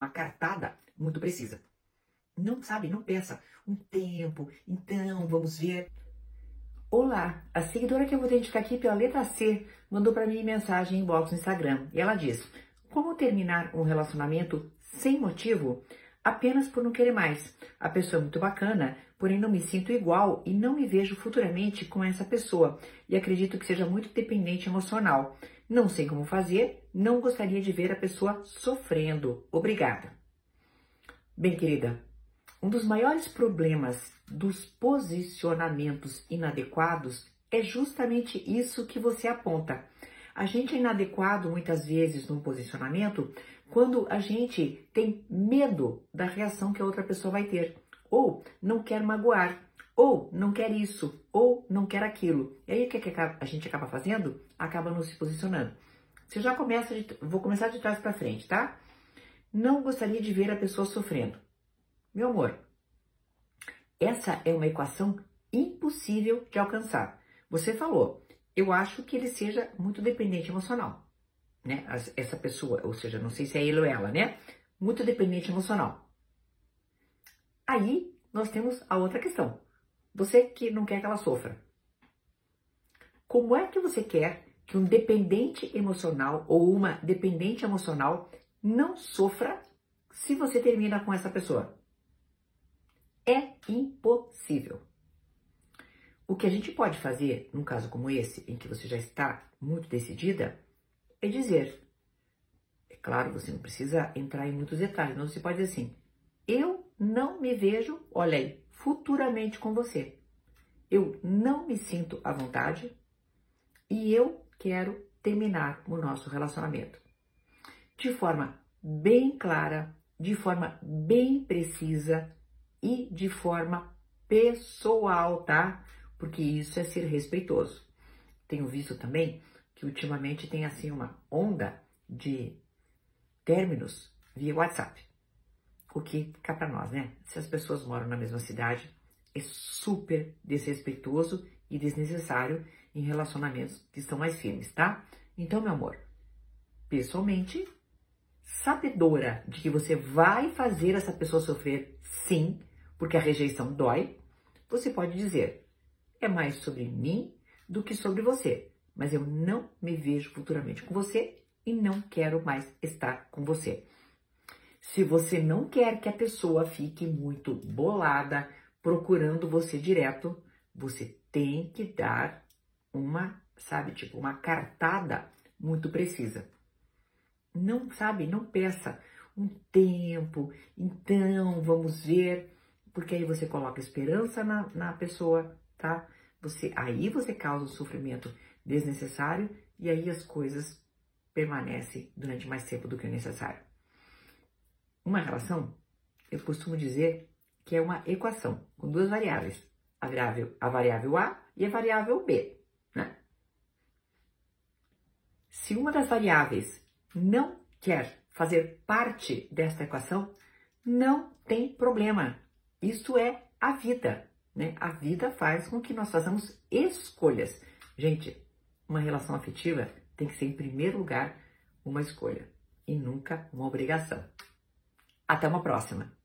uma cartada muito precisa. Não sabe, não pensa. Um tempo, então, vamos ver. Olá, a seguidora que eu vou identificar aqui pela letra C mandou para mim mensagem em inbox no Instagram. E ela diz: Como terminar um relacionamento sem motivo? Apenas por não querer mais. A pessoa é muito bacana, porém não me sinto igual e não me vejo futuramente com essa pessoa. E acredito que seja muito dependente emocional. Não sei como fazer, não gostaria de ver a pessoa sofrendo. Obrigada. Bem, querida, um dos maiores problemas dos posicionamentos inadequados é justamente isso que você aponta. A gente é inadequado muitas vezes num posicionamento quando a gente tem medo da reação que a outra pessoa vai ter, ou não quer magoar, ou não quer isso, ou não quer aquilo. E aí o que, que a gente acaba fazendo? Acaba não se posicionando. Você já começa, de, vou começar de trás para frente, tá? Não gostaria de ver a pessoa sofrendo. Meu amor, essa é uma equação impossível de alcançar. Você falou, eu acho que ele seja muito dependente emocional, né? Essa pessoa, ou seja, não sei se é ele ou ela, né? Muito dependente emocional. Aí nós temos a outra questão. Você que não quer que ela sofra. Como é que você quer que um dependente emocional ou uma dependente emocional não sofra se você termina com essa pessoa? É impossível. O que a gente pode fazer num caso como esse, em que você já está muito decidida, é dizer. É claro, você não precisa entrar em muitos detalhes, mas você pode dizer assim: eu não me vejo, olha aí, futuramente com você. Eu não me sinto à vontade e eu quero terminar o nosso relacionamento. De forma bem clara, de forma bem precisa e de forma pessoal, tá? Porque isso é ser respeitoso. Tenho visto também que ultimamente tem assim uma onda de términos via WhatsApp. O que cá para nós, né? Se as pessoas moram na mesma cidade, é super desrespeitoso e desnecessário em relacionamentos que estão mais firmes, tá? Então, meu amor, pessoalmente, sabedora de que você vai fazer essa pessoa sofrer, sim, porque a rejeição dói, você pode dizer: é mais sobre mim do que sobre você, mas eu não me vejo futuramente com você e não quero mais estar com você. Se você não quer que a pessoa fique muito bolada, procurando você direto, você tem que dar uma, sabe, tipo, uma cartada muito precisa. Não, sabe, não peça um tempo, então vamos ver, porque aí você coloca esperança na, na pessoa, tá? Você, aí você causa um sofrimento desnecessário e aí as coisas permanecem durante mais tempo do que o necessário. Uma relação, eu costumo dizer que é uma equação com duas variáveis, a variável, a variável A e a variável B. Né? Se uma das variáveis não quer fazer parte desta equação, não tem problema. Isso é a vida. Né? A vida faz com que nós façamos escolhas. Gente, uma relação afetiva tem que ser, em primeiro lugar, uma escolha e nunca uma obrigação. Até uma próxima!